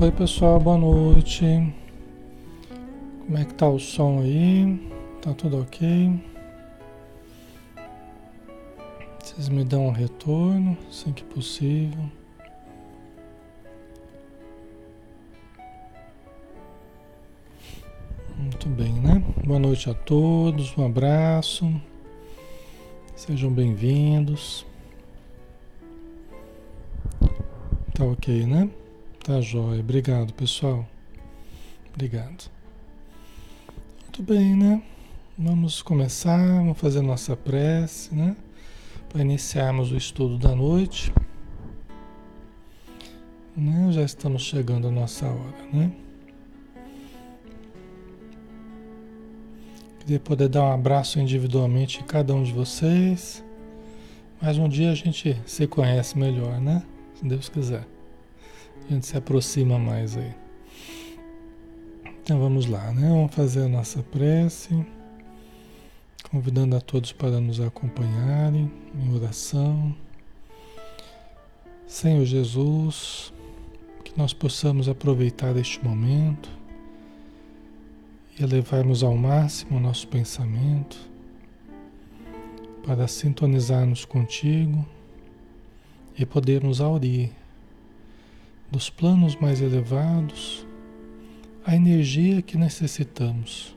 Oi pessoal, boa noite. Como é que tá o som aí? Tá tudo ok? Vocês me dão um retorno, assim que possível. Muito bem, né? Boa noite a todos, um abraço. Sejam bem-vindos. Tá ok, né? Tá jóia. Obrigado, pessoal. Obrigado. Muito bem, né? Vamos começar, vamos fazer nossa prece, né? Para iniciarmos o estudo da noite. Né? Já estamos chegando à nossa hora, né? Queria poder dar um abraço individualmente em cada um de vocês. Mas um dia a gente se conhece melhor, né? Se Deus quiser. A gente se aproxima mais aí. Então vamos lá, né? Vamos fazer a nossa prece, convidando a todos para nos acompanharem em oração. Senhor Jesus, que nós possamos aproveitar este momento e elevarmos ao máximo o nosso pensamento para sintonizarmos contigo e podermos aurir dos planos mais elevados a energia que necessitamos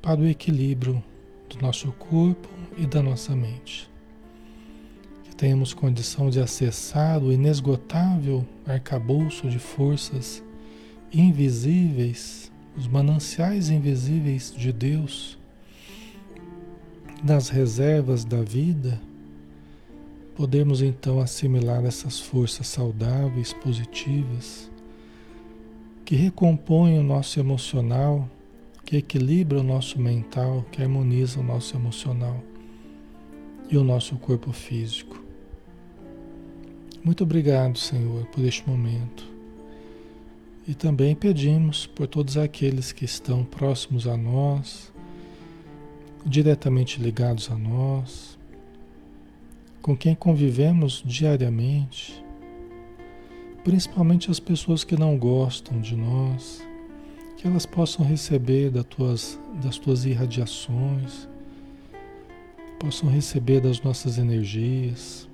para o equilíbrio do nosso corpo e da nossa mente. Que tenhamos condição de acessar o inesgotável arcabouço de forças invisíveis, os mananciais invisíveis de Deus, das reservas da vida Podemos então assimilar essas forças saudáveis, positivas, que recompõem o nosso emocional, que equilibram o nosso mental, que harmonizam o nosso emocional e o nosso corpo físico. Muito obrigado, Senhor, por este momento. E também pedimos por todos aqueles que estão próximos a nós, diretamente ligados a nós, com quem convivemos diariamente, principalmente as pessoas que não gostam de nós, que elas possam receber das tuas, das tuas irradiações, possam receber das nossas energias,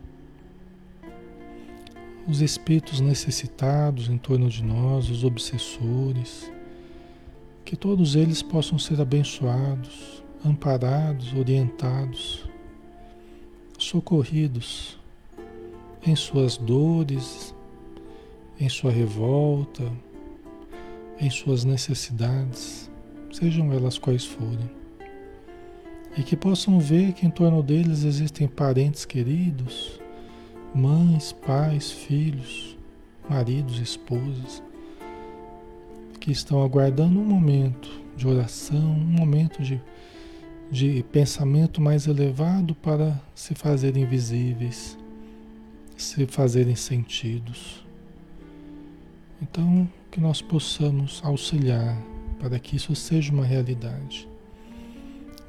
os espíritos necessitados em torno de nós, os obsessores, que todos eles possam ser abençoados, amparados, orientados socorridos em suas dores, em sua revolta, em suas necessidades, sejam elas quais forem. E que possam ver que em torno deles existem parentes queridos, mães, pais, filhos, maridos, esposas, que estão aguardando um momento de oração, um momento de de pensamento mais elevado para se fazerem visíveis, se fazerem sentidos. Então, que nós possamos auxiliar para que isso seja uma realidade.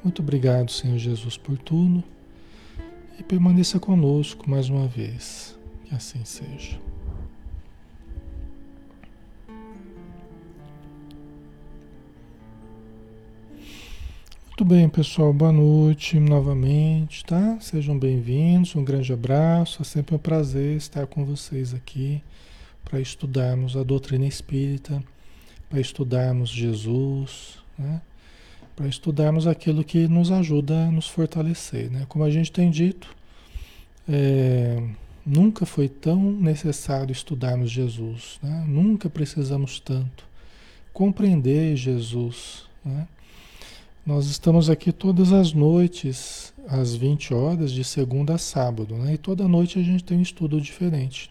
Muito obrigado, Senhor Jesus, por tudo e permaneça conosco mais uma vez. Que assim seja. Muito bem, pessoal. Boa noite novamente, tá? Sejam bem-vindos. Um grande abraço. É sempre um prazer estar com vocês aqui para estudarmos a doutrina espírita, para estudarmos Jesus, né? Para estudarmos aquilo que nos ajuda a nos fortalecer, né? Como a gente tem dito, é, nunca foi tão necessário estudarmos Jesus, né? Nunca precisamos tanto compreender Jesus, né? Nós estamos aqui todas as noites, às 20 horas, de segunda a sábado, né? E toda noite a gente tem um estudo diferente.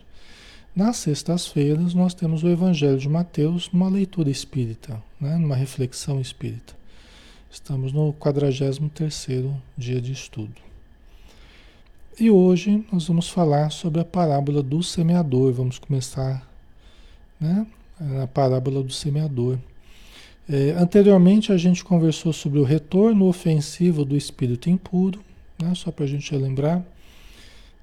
Nas sextas-feiras, nós temos o Evangelho de Mateus numa leitura espírita, né? numa reflexão espírita. Estamos no 43 dia de estudo. E hoje nós vamos falar sobre a parábola do semeador. Vamos começar né? na parábola do semeador. É, anteriormente a gente conversou sobre o retorno ofensivo do espírito impuro, né, só para a gente lembrar.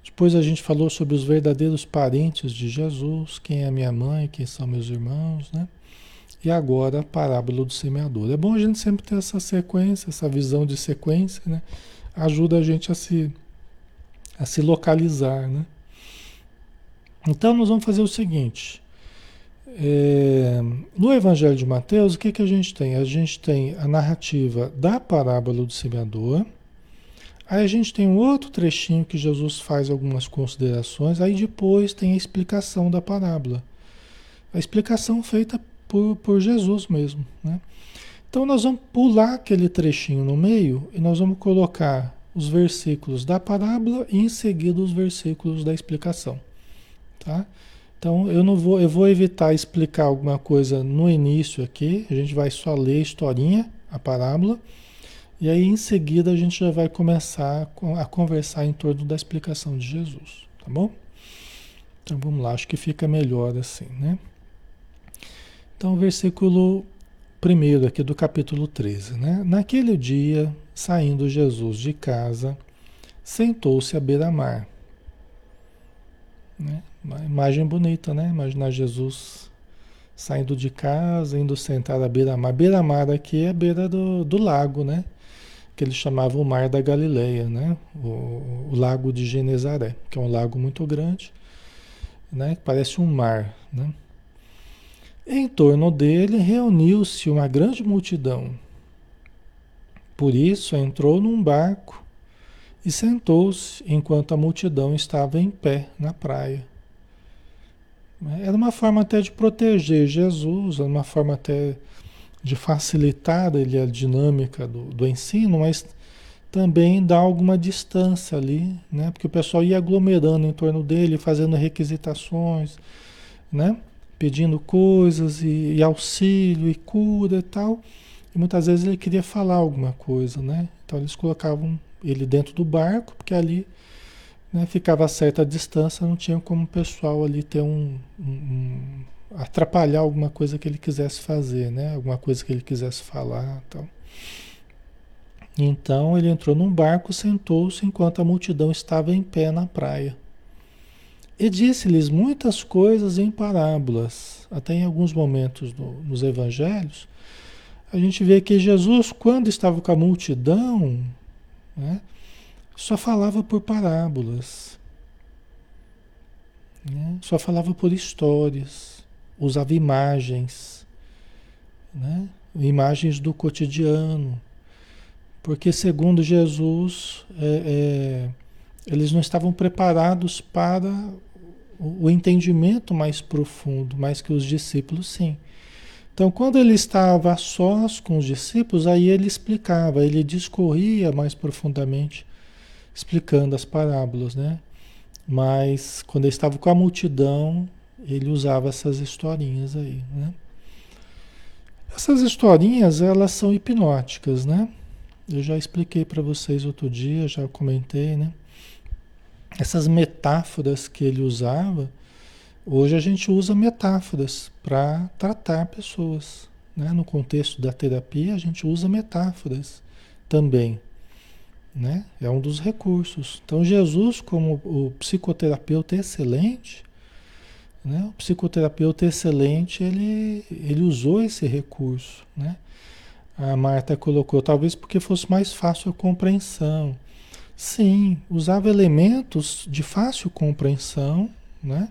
Depois a gente falou sobre os verdadeiros parentes de Jesus, quem é minha mãe, quem são meus irmãos, né? E agora a parábola do semeador. É bom a gente sempre ter essa sequência, essa visão de sequência, né? Ajuda a gente a se, a se localizar, né? Então nós vamos fazer o seguinte. É, no Evangelho de Mateus, o que, que a gente tem? A gente tem a narrativa da parábola do semeador. Aí a gente tem um outro trechinho que Jesus faz algumas considerações. Aí depois tem a explicação da parábola. A explicação feita por, por Jesus mesmo. Né? Então nós vamos pular aquele trechinho no meio e nós vamos colocar os versículos da parábola e em seguida os versículos da explicação. Tá? Então eu não vou, eu vou evitar explicar alguma coisa no início aqui. A gente vai só ler a historinha, a parábola, e aí em seguida a gente já vai começar a conversar em torno da explicação de Jesus, tá bom? Então vamos lá, acho que fica melhor assim, né? Então, versículo primeiro aqui do capítulo 13, né? Naquele dia, saindo Jesus de casa, sentou-se à beira-mar. Né? Uma imagem bonita, né? Imaginar Jesus saindo de casa, indo sentar à beira-mar. Beira-mar aqui é a beira do, do lago, né? Que eles chamavam o Mar da Galileia, né? O, o lago de Genezaré, que é um lago muito grande, né? Parece um mar, né? Em torno dele reuniu-se uma grande multidão. Por isso entrou num barco e sentou-se enquanto a multidão estava em pé na praia. Era uma forma até de proteger Jesus, era uma forma até de facilitar ele a dinâmica do, do ensino, mas também dar alguma distância ali, né? Porque o pessoal ia aglomerando em torno dele, fazendo requisitações, né? Pedindo coisas e, e auxílio e cura e tal. E muitas vezes ele queria falar alguma coisa, né? Então eles colocavam ele dentro do barco, porque ali né, ficava a certa distância, não tinha como o pessoal ali ter um, um, um, atrapalhar alguma coisa que ele quisesse fazer, né? Alguma coisa que ele quisesse falar, tal. Então ele entrou num barco, sentou-se enquanto a multidão estava em pé na praia. E disse-lhes muitas coisas em parábolas. Até em alguns momentos nos evangelhos, a gente vê que Jesus, quando estava com a multidão, né, só falava por parábolas, né? só falava por histórias, usava imagens, né? imagens do cotidiano, porque segundo Jesus, é, é, eles não estavam preparados para o, entendimento mais profundo, mais que os discípulos sim. Então, quando ele estava a sós com os discípulos, aí ele explicava, ele discorria mais profundamente explicando as parábolas, né? Mas quando ele estava com a multidão, ele usava essas historinhas aí, né? Essas historinhas, elas são hipnóticas, né? Eu já expliquei para vocês outro dia, já comentei, né? Essas metáforas que ele usava, hoje a gente usa metáforas para tratar pessoas, né? No contexto da terapia, a gente usa metáforas também, né? É um dos recursos. Então, Jesus, como o psicoterapeuta excelente, né? o psicoterapeuta excelente, ele, ele usou esse recurso. Né? A Marta colocou, talvez porque fosse mais fácil a compreensão. Sim, usava elementos de fácil compreensão, né?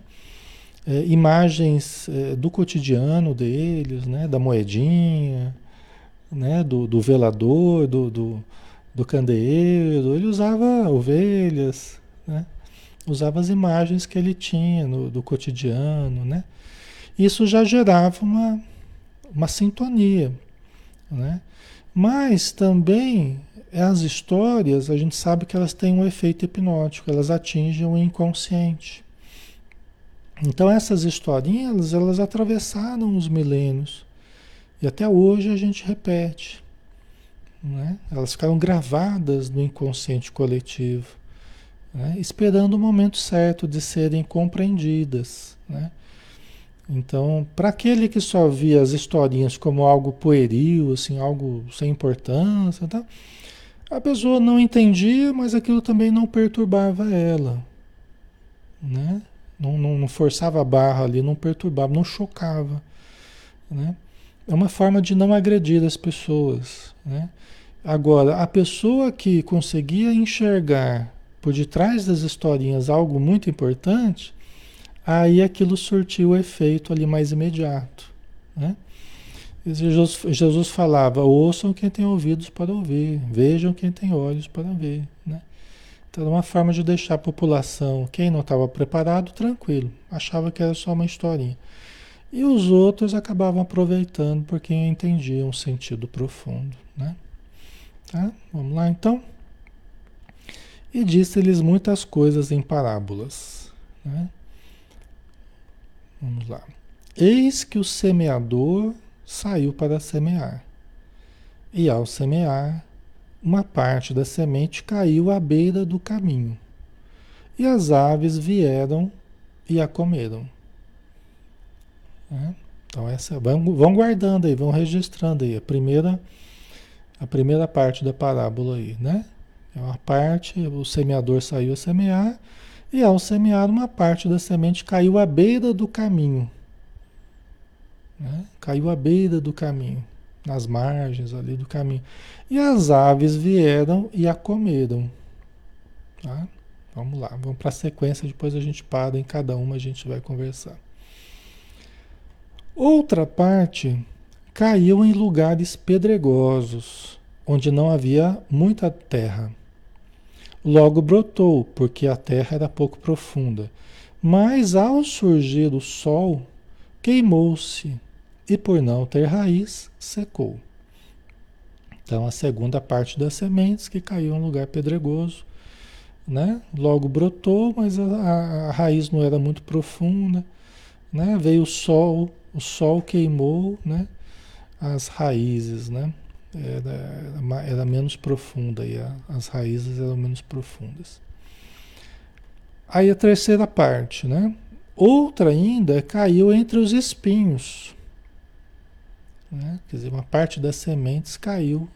É, imagens é, do cotidiano deles, né? da moedinha, né? do, do velador, do, do do candeeiro, ele usava ovelhas, né? usava as imagens que ele tinha no, do cotidiano, né? Isso já gerava uma, uma sintonia, né? Mas também as histórias, a gente sabe que elas têm um efeito hipnótico, elas atingem o inconsciente. Então essas historinhas, elas atravessaram os milênios e até hoje a gente repete. Né? Elas ficaram gravadas no inconsciente coletivo, né? esperando o momento certo de serem compreendidas. Né? Então, para aquele que só via as historinhas como algo pueril, assim, algo sem importância, tá? a pessoa não entendia, mas aquilo também não perturbava ela. né? Não, não, não forçava a barra ali, não perturbava, não chocava, né? É uma forma de não agredir as pessoas, né? Agora, a pessoa que conseguia enxergar por detrás das historinhas algo muito importante, aí aquilo surtiu o efeito ali mais imediato, né? Jesus, Jesus falava: ouçam quem tem ouvidos para ouvir, vejam quem tem olhos para ver. Né? Então, era uma forma de deixar a população, quem não estava preparado, tranquilo, achava que era só uma historinha. E os outros acabavam aproveitando porque entendiam um sentido profundo. Né? Tá? Vamos lá então? E disse-lhes muitas coisas em parábolas. Né? Vamos lá. Eis que o semeador saiu para semear. E ao semear, uma parte da semente caiu à beira do caminho. E as aves vieram e a comeram. É? Então essa, vão, vão guardando aí, vão registrando aí a primeira, a primeira parte da parábola aí, né? É uma parte, o semeador saiu a semear, e ao semear, uma parte da semente caiu à beira do caminho. Né? Caiu à beira do caminho, nas margens ali do caminho. E as aves vieram e a comeram. Tá? Vamos lá, vamos para a sequência, depois a gente para em cada uma, a gente vai conversar. Outra parte caiu em lugares pedregosos, onde não havia muita terra. Logo brotou, porque a terra era pouco profunda. Mas ao surgir o sol, queimou-se e por não ter raiz, secou. Então a segunda parte das sementes que caiu em lugar pedregoso, né? Logo brotou, mas a, a, a raiz não era muito profunda, né? Veio o sol, o sol queimou, né? As raízes, né? Era, era menos profunda e a, as raízes eram menos profundas. Aí a terceira parte, né? Outra ainda caiu entre os espinhos. Né? Quer dizer, uma parte das sementes caiu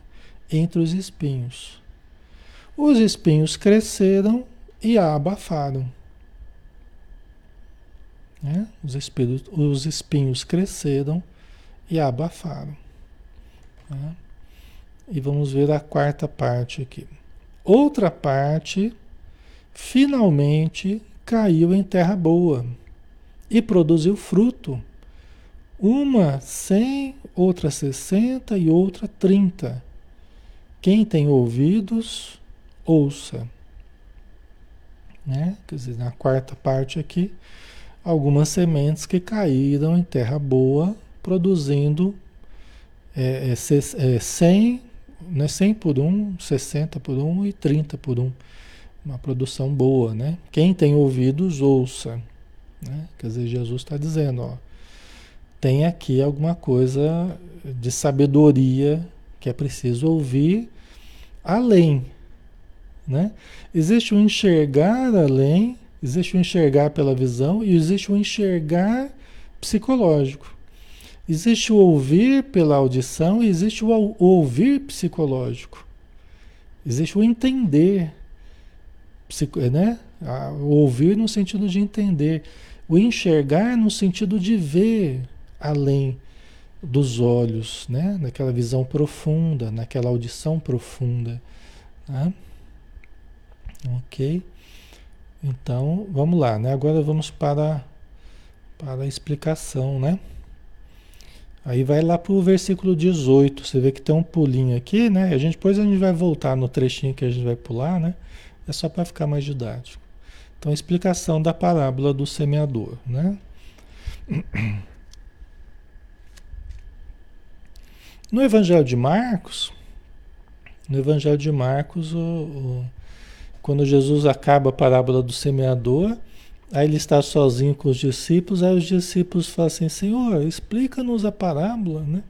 entre os espinhos. Os espinhos cresceram e a abafaram. Né? Os, espinhos, os espinhos cresceram e abafaram. Né? E vamos ver a quarta parte aqui. Outra parte finalmente caiu em terra boa e produziu fruto uma 100, outra 60 e outra 30. Quem tem ouvidos, ouça. Né? Quer dizer, na quarta parte aqui, algumas sementes que caíram em terra boa, produzindo é, é, é 100, né? 100 por 1, 60 por 1 e 30 por 1. Uma produção boa, né? Quem tem ouvidos, ouça. Né? Quer dizer, Jesus está dizendo, ó, tem aqui alguma coisa de sabedoria que é preciso ouvir além. Né? Existe o um enxergar além, existe o um enxergar pela visão e existe o um enxergar psicológico. Existe o ouvir pela audição e existe o ouvir psicológico. Existe o entender, né? O ouvir no sentido de entender, o enxergar no sentido de ver, além dos olhos, né? naquela visão profunda, naquela audição profunda. Né? Ok? Então, vamos lá, né? Agora vamos para, para a explicação, né? Aí vai lá para o versículo 18, você vê que tem um pulinho aqui, né? A gente, depois a gente vai voltar no trechinho que a gente vai pular, né? É só para ficar mais didático. Então, explicação da parábola do semeador, né? No Evangelho de Marcos, no Evangelho de Marcos, o, o, quando Jesus acaba a parábola do semeador, aí ele está sozinho com os discípulos, aí os discípulos falam assim, Senhor, explica-nos a parábola, né?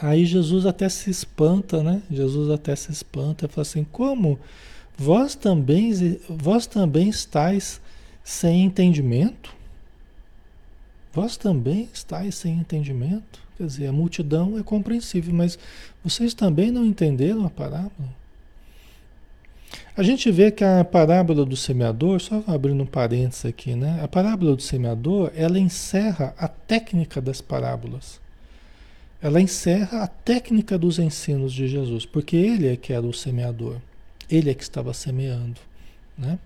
Aí Jesus até se espanta, né? Jesus até se espanta e fala assim, como vós também, vós também estáis sem entendimento? Vós também estáis sem entendimento? Quer dizer, a multidão é compreensível, mas vocês também não entenderam a parábola? A gente vê que a parábola do semeador, só abrindo um parênteses aqui, né? A parábola do semeador, ela encerra a técnica das parábolas. Ela encerra a técnica dos ensinos de Jesus, porque ele é que era o semeador. Ele é que estava semeando, né?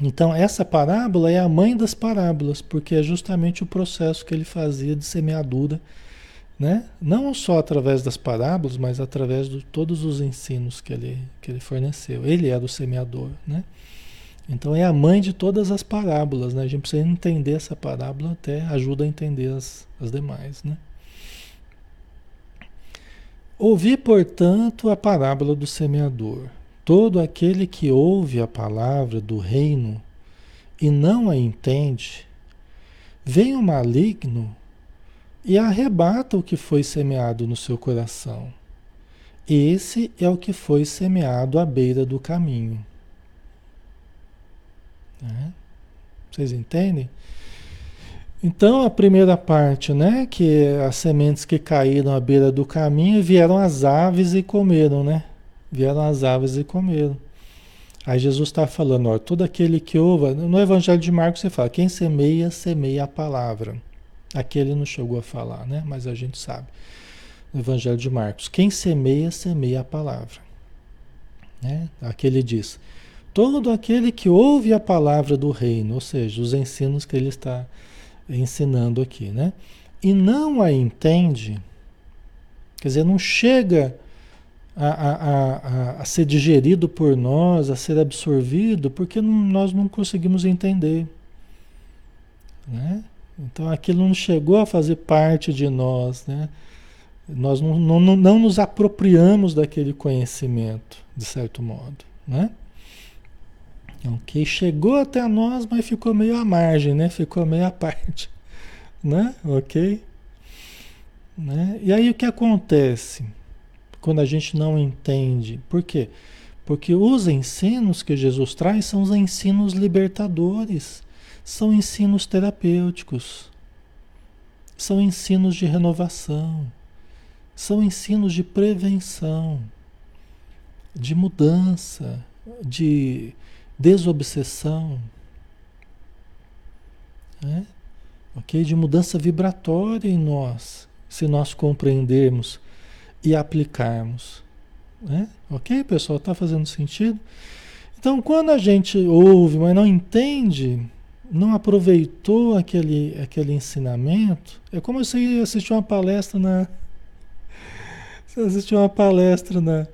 Então, essa parábola é a mãe das parábolas, porque é justamente o processo que ele fazia de semeadura né? Não só através das parábolas, mas através de todos os ensinos que ele, que ele forneceu. Ele era o semeador, né? Então é a mãe de todas as parábolas, né? A gente precisa entender essa parábola até ajuda a entender as, as demais, né? Ouvi, portanto, a parábola do semeador. Todo aquele que ouve a palavra do reino e não a entende, vem o maligno e arrebata o que foi semeado no seu coração. Esse é o que foi semeado à beira do caminho. Né? Vocês entendem? Então a primeira parte, né, que as sementes que caíram à beira do caminho vieram as aves e comeram, né? Vieram as aves e comeram. Aí Jesus está falando, ó, todo aquele que ouve, no Evangelho de Marcos você fala, quem semeia, semeia a palavra. Aqui ele não chegou a falar, né? Mas a gente sabe. No Evangelho de Marcos, quem semeia, semeia a palavra. Né? Aqui ele diz: todo aquele que ouve a palavra do reino, ou seja, os ensinos que ele está ensinando aqui, né? E não a entende, quer dizer, não chega a, a, a, a ser digerido por nós, a ser absorvido, porque não, nós não conseguimos entender. Né? Então aquilo não chegou a fazer parte de nós, né? Nós não, não, não nos apropriamos daquele conhecimento, de certo modo, né? Ok, chegou até nós, mas ficou meio à margem, né? Ficou meio à parte, né? Ok? Né? E aí o que acontece quando a gente não entende? Por quê? Porque os ensinos que Jesus traz são os ensinos libertadores são ensinos terapêuticos, são ensinos de renovação, são ensinos de prevenção, de mudança, de desobsessão, né? ok? De mudança vibratória em nós, se nós compreendermos e aplicarmos. Né? Ok, pessoal? Está fazendo sentido? Então, quando a gente ouve, mas não entende, não aproveitou aquele, aquele ensinamento, é como se assistir uma palestra na. Você assistiu uma palestra na,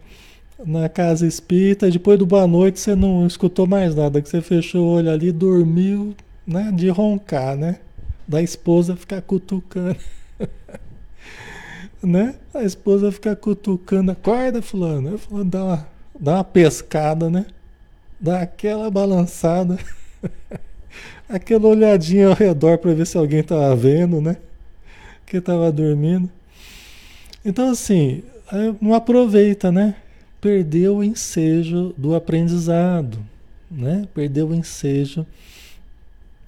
na casa espírita e depois do boa noite você não escutou mais nada, que você fechou o olho ali dormiu né, de roncar, né? Da esposa ficar cutucando. né? A esposa ficar cutucando, acorda fulano. Eu falando, dá uma, dá uma pescada, né? Dá aquela balançada. aquela olhadinha ao redor para ver se alguém estava vendo, né? Que estava dormindo. Então, assim, não aproveita, né? Perdeu o ensejo do aprendizado, né? Perdeu o ensejo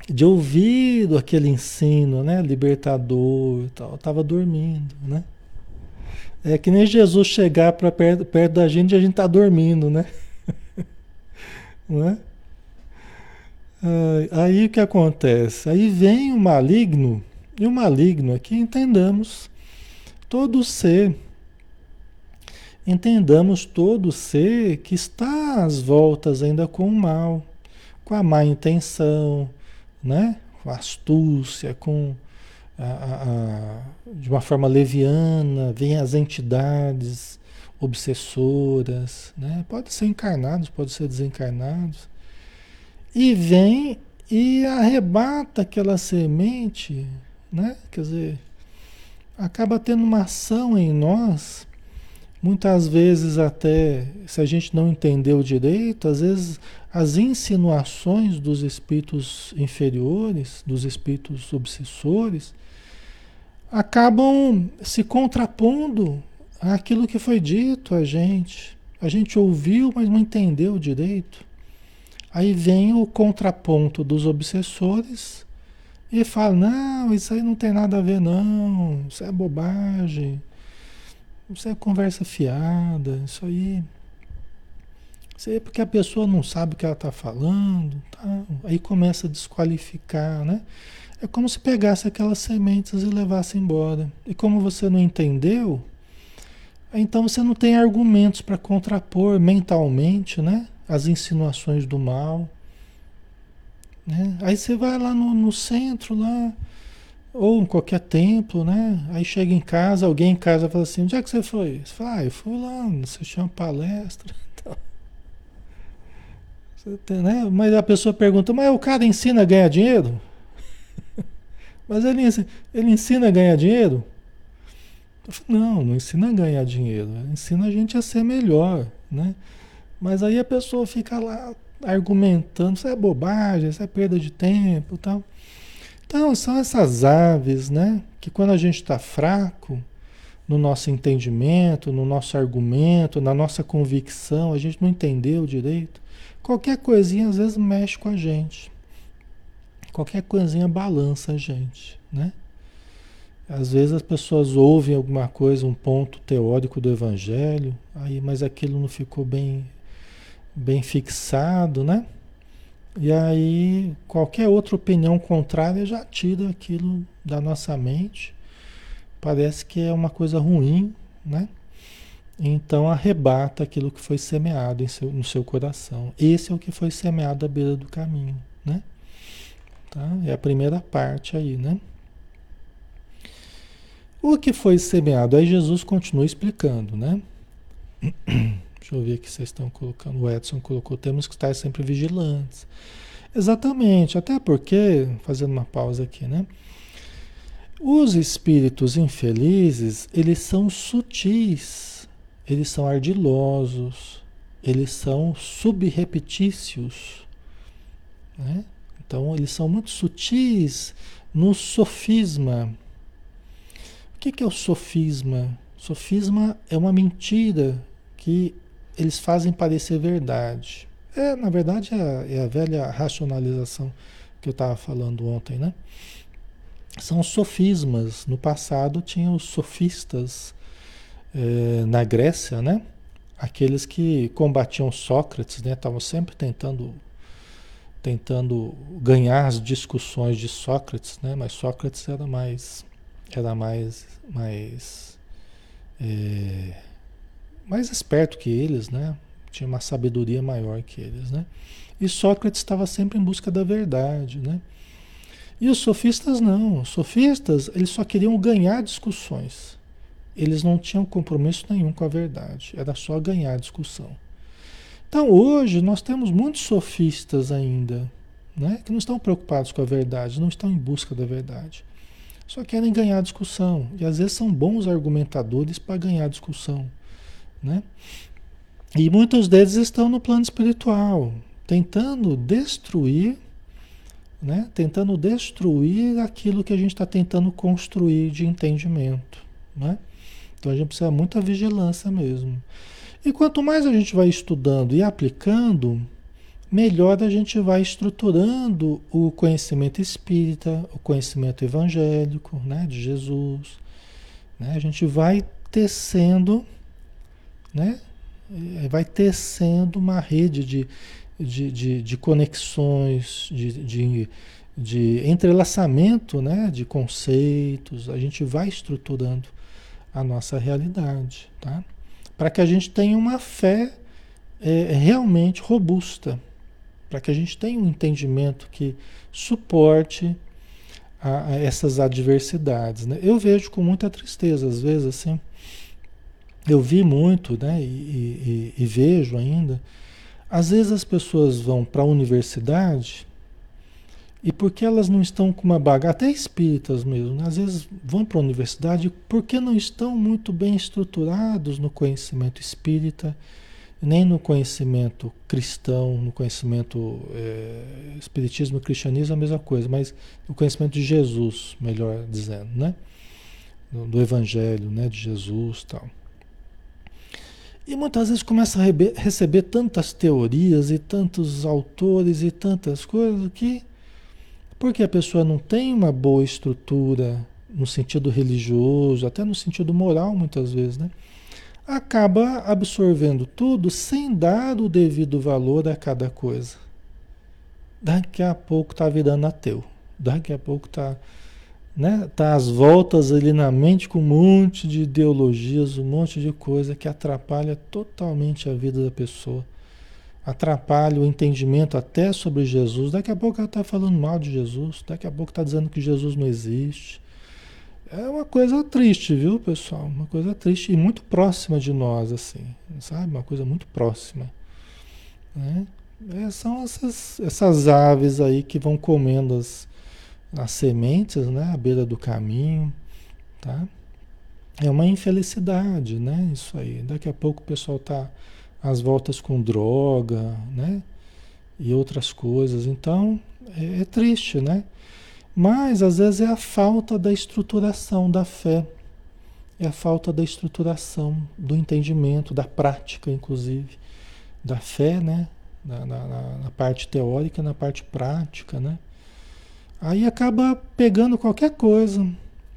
de ouvir aquele ensino, né? Libertador e tal. Estava dormindo, né? É que nem Jesus chegar para perto, perto da gente e a gente tá dormindo, né? não é? Aí o que acontece? Aí vem o maligno, e o maligno aqui entendamos todo ser, entendamos todo ser que está às voltas ainda com o mal, com a má intenção, né? com astúcia, com a, a, a, de uma forma leviana, vem as entidades obsessoras, né? pode ser encarnados, pode ser desencarnados, e vem e arrebata aquela semente, né? Quer dizer, acaba tendo uma ação em nós, muitas vezes até, se a gente não entendeu direito, às vezes as insinuações dos espíritos inferiores, dos espíritos obsessores, acabam se contrapondo àquilo que foi dito a gente. A gente ouviu, mas não entendeu direito. Aí vem o contraponto dos obsessores e fala: não, isso aí não tem nada a ver, não, isso é bobagem, isso é conversa fiada, isso aí. é porque a pessoa não sabe o que ela está falando, tá? aí começa a desqualificar, né? É como se pegasse aquelas sementes e levasse embora. E como você não entendeu, então você não tem argumentos para contrapor mentalmente, né? As insinuações do mal. Né? Aí você vai lá no, no centro, lá, ou em qualquer templo, né? Aí chega em casa, alguém em casa fala assim, onde é que você foi? Você fala, ah, eu fui lá, assistir uma palestra. Então, né? Mas a pessoa pergunta, mas o cara ensina a ganhar dinheiro? mas ele, ele ensina a ganhar dinheiro? Falo, não, não ensina a ganhar dinheiro, ensina a gente a ser melhor, né? Mas aí a pessoa fica lá argumentando, isso é bobagem, isso é perda de tempo tal. Então, são essas aves, né? Que quando a gente está fraco no nosso entendimento, no nosso argumento, na nossa convicção, a gente não entendeu direito, qualquer coisinha às vezes mexe com a gente. Qualquer coisinha balança a gente, né? Às vezes as pessoas ouvem alguma coisa, um ponto teórico do evangelho, aí mas aquilo não ficou bem bem fixado, né? E aí qualquer outra opinião contrária já tira aquilo da nossa mente. Parece que é uma coisa ruim, né? Então arrebata aquilo que foi semeado seu, no seu coração. Esse é o que foi semeado à beira do caminho, né? Tá? É a primeira parte aí, né? O que foi semeado? Aí Jesus continua explicando, né? Deixa eu ver aqui vocês estão colocando. O Edson colocou: temos que estar sempre vigilantes. Exatamente, até porque, fazendo uma pausa aqui, né? Os espíritos infelizes, eles são sutis, eles são ardilosos, eles são subrepetícios, né? Então, eles são muito sutis no sofisma. O que é o sofisma? Sofisma é uma mentira que eles fazem parecer verdade. É, na verdade, é a, é a velha racionalização que eu estava falando ontem, né? São sofismas. No passado tinha os sofistas é, na Grécia, né? Aqueles que combatiam Sócrates, né? Estavam sempre tentando tentando ganhar as discussões de Sócrates, né? Mas Sócrates era mais era mais mais é, mais esperto que eles, né? Tinha uma sabedoria maior que eles, né? E Sócrates estava sempre em busca da verdade, né? E os sofistas não. Os sofistas, eles só queriam ganhar discussões. Eles não tinham compromisso nenhum com a verdade. Era só ganhar discussão. Então, hoje, nós temos muitos sofistas ainda, né? Que não estão preocupados com a verdade, não estão em busca da verdade. Só querem ganhar discussão. E às vezes são bons argumentadores para ganhar discussão. Né? E muitos deles estão no plano espiritual, tentando destruir, né? tentando destruir aquilo que a gente está tentando construir de entendimento. Né? Então a gente precisa de muita vigilância mesmo. E quanto mais a gente vai estudando e aplicando, melhor a gente vai estruturando o conhecimento espírita, o conhecimento evangélico, né, de Jesus. Né? A gente vai tecendo né? vai tecendo uma rede de, de, de, de conexões, de, de, de entrelaçamento né? de conceitos, a gente vai estruturando a nossa realidade, tá? para que a gente tenha uma fé é, realmente robusta, para que a gente tenha um entendimento que suporte a, a essas adversidades. Né? Eu vejo com muita tristeza, às vezes, assim, eu vi muito, né, e, e, e vejo ainda, às vezes as pessoas vão para a universidade e porque elas não estão com uma bagagem, até espíritas mesmo, né? às vezes vão para a universidade porque não estão muito bem estruturados no conhecimento espírita, nem no conhecimento cristão, no conhecimento é, espiritismo e cristianismo é a mesma coisa, mas no conhecimento de Jesus, melhor dizendo, né? Do, do evangelho, né, de Jesus, tal. E muitas vezes começa a receber tantas teorias e tantos autores e tantas coisas que, porque a pessoa não tem uma boa estrutura no sentido religioso, até no sentido moral muitas vezes, né? acaba absorvendo tudo sem dar o devido valor a cada coisa. Daqui a pouco está virando ateu. Daqui a pouco está né? Tá às voltas ali na mente com um monte de ideologias, um monte de coisa que atrapalha totalmente a vida da pessoa. Atrapalha o entendimento até sobre Jesus. Daqui a pouco ela está falando mal de Jesus, daqui a pouco está dizendo que Jesus não existe. É uma coisa triste, viu, pessoal? Uma coisa triste e muito próxima de nós, assim, sabe? Uma coisa muito próxima. Né? É, são essas, essas aves aí que vão comendo as, as sementes, né, à beira do caminho, tá? É uma infelicidade, né? Isso aí. Daqui a pouco o pessoal tá às voltas com droga, né? E outras coisas. Então, é, é triste, né? Mas às vezes é a falta da estruturação da fé. É a falta da estruturação, do entendimento, da prática, inclusive, da fé, né? Na, na, na parte teórica, na parte prática, né? Aí acaba pegando qualquer coisa,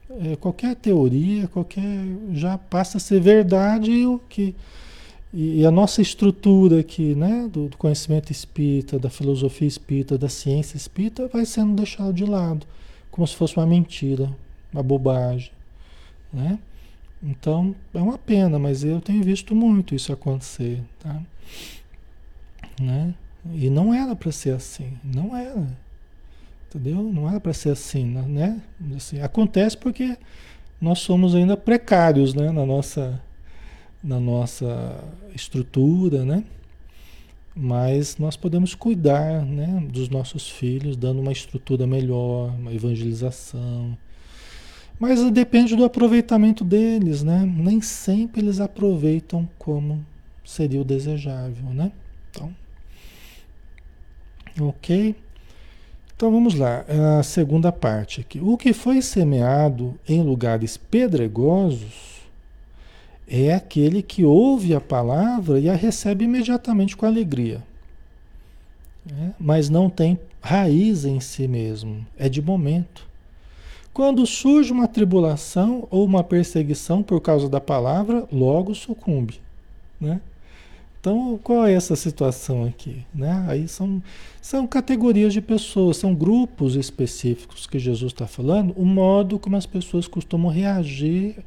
é, qualquer teoria, qualquer já passa a ser verdade e o que e, a nossa estrutura aqui, né, do, do, conhecimento espírita, da filosofia espírita, da ciência espírita, vai sendo deixado de lado, como se fosse uma mentira, uma bobagem, né? Então é uma pena, mas eu tenho visto muito isso acontecer, tá? Né? E não era para ser assim, não era. Entendeu? Não era para ser assim, né? Assim, acontece porque nós somos ainda precários, né? Na nossa, na nossa estrutura, né? Mas nós podemos cuidar, né? Dos nossos filhos, dando uma estrutura melhor, uma evangelização. Mas depende do aproveitamento deles, né? Nem sempre eles aproveitam como seria o desejável, né? Então, ok. Então vamos lá, a segunda parte aqui. O que foi semeado em lugares pedregosos é aquele que ouve a palavra e a recebe imediatamente com alegria, né? mas não tem raiz em si mesmo, é de momento. Quando surge uma tribulação ou uma perseguição por causa da palavra, logo sucumbe. Né? Então, qual é essa situação aqui? Né? Aí são, são categorias de pessoas, são grupos específicos que Jesus está falando, o modo como as pessoas costumam reagir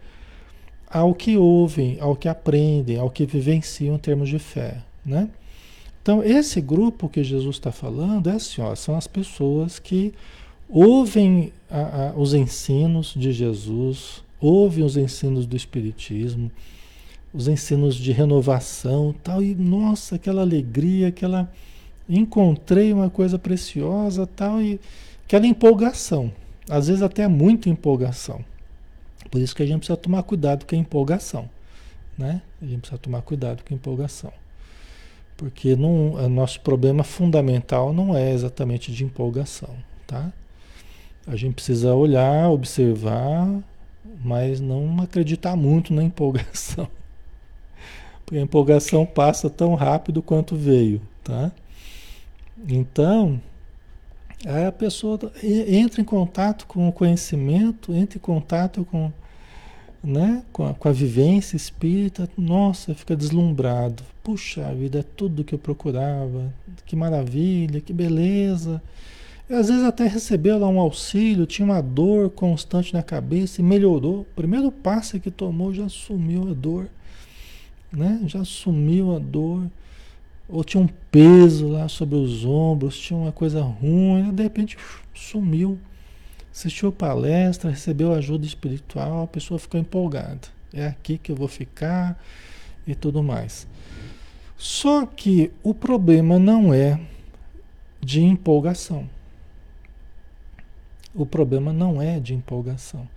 ao que ouvem, ao que aprendem, ao que vivenciam em termos de fé. Né? Então, esse grupo que Jesus está falando é assim, ó, são as pessoas que ouvem a, a, os ensinos de Jesus, ouvem os ensinos do Espiritismo, os ensinos de renovação tal, e nossa, aquela alegria, aquela. Encontrei uma coisa preciosa tal, e aquela empolgação. Às vezes até muita empolgação. Por isso que a gente precisa tomar cuidado com a empolgação. Né? A gente precisa tomar cuidado com a empolgação. Porque não, o nosso problema fundamental não é exatamente de empolgação. Tá? A gente precisa olhar, observar, mas não acreditar muito na empolgação. A empolgação passa tão rápido quanto veio, tá? Então, a pessoa entra em contato com o conhecimento, entra em contato com, né, com, a, com a vivência espírita, nossa, fica deslumbrado. Puxa a vida, é tudo que eu procurava, que maravilha, que beleza. E às vezes até recebeu lá um auxílio, tinha uma dor constante na cabeça e melhorou. O primeiro passo que tomou já sumiu a dor né? Já sumiu a dor, ou tinha um peso lá sobre os ombros, tinha uma coisa ruim, de repente sumiu. Assistiu palestra, recebeu ajuda espiritual, a pessoa ficou empolgada. É aqui que eu vou ficar e tudo mais. Só que o problema não é de empolgação. O problema não é de empolgação.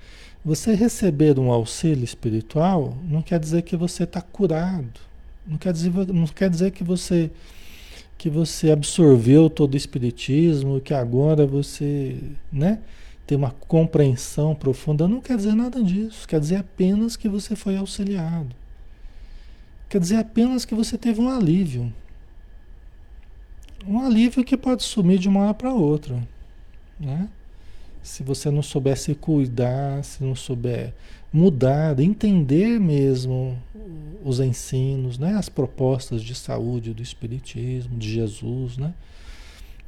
Você receber um auxílio espiritual não quer dizer que você está curado. Não quer dizer, não quer dizer que você que você absorveu todo o espiritismo, que agora você, né, tem uma compreensão profunda. Não quer dizer nada disso. Quer dizer apenas que você foi auxiliado. Quer dizer apenas que você teve um alívio. Um alívio que pode sumir de uma hora para outra, né? Se você não souber se cuidar, se não souber mudar, entender mesmo os ensinos, né? as propostas de saúde do Espiritismo, de Jesus, né?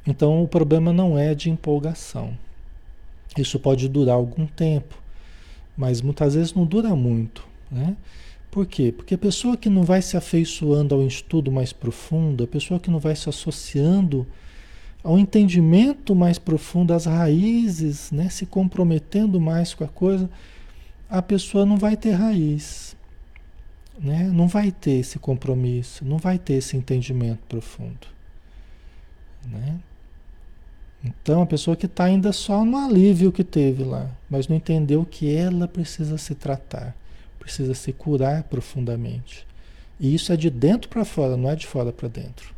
Então o problema não é de empolgação. Isso pode durar algum tempo, mas muitas vezes não dura muito, né? Por quê? Porque a pessoa que não vai se afeiçoando ao estudo mais profundo, a pessoa que não vai se associando ao entendimento mais profundo, às raízes, né? se comprometendo mais com a coisa, a pessoa não vai ter raiz, né? não vai ter esse compromisso, não vai ter esse entendimento profundo. Né? Então, a pessoa que está ainda só no alívio que teve lá, mas não entendeu que ela precisa se tratar, precisa se curar profundamente. E isso é de dentro para fora, não é de fora para dentro.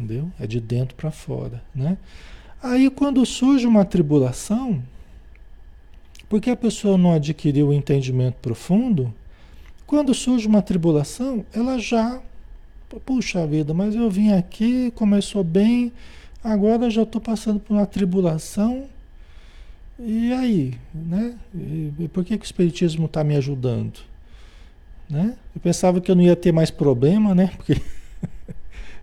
Entendeu? É de dentro para fora, né? Aí quando surge uma tribulação, porque a pessoa não adquiriu o entendimento profundo, quando surge uma tribulação, ela já, puxa vida, mas eu vim aqui, começou bem, Agora já estou passando por uma tribulação. E aí, né? E por que, que o Espiritismo está me ajudando? Né? Eu pensava que eu não ia ter mais problema, né? Porque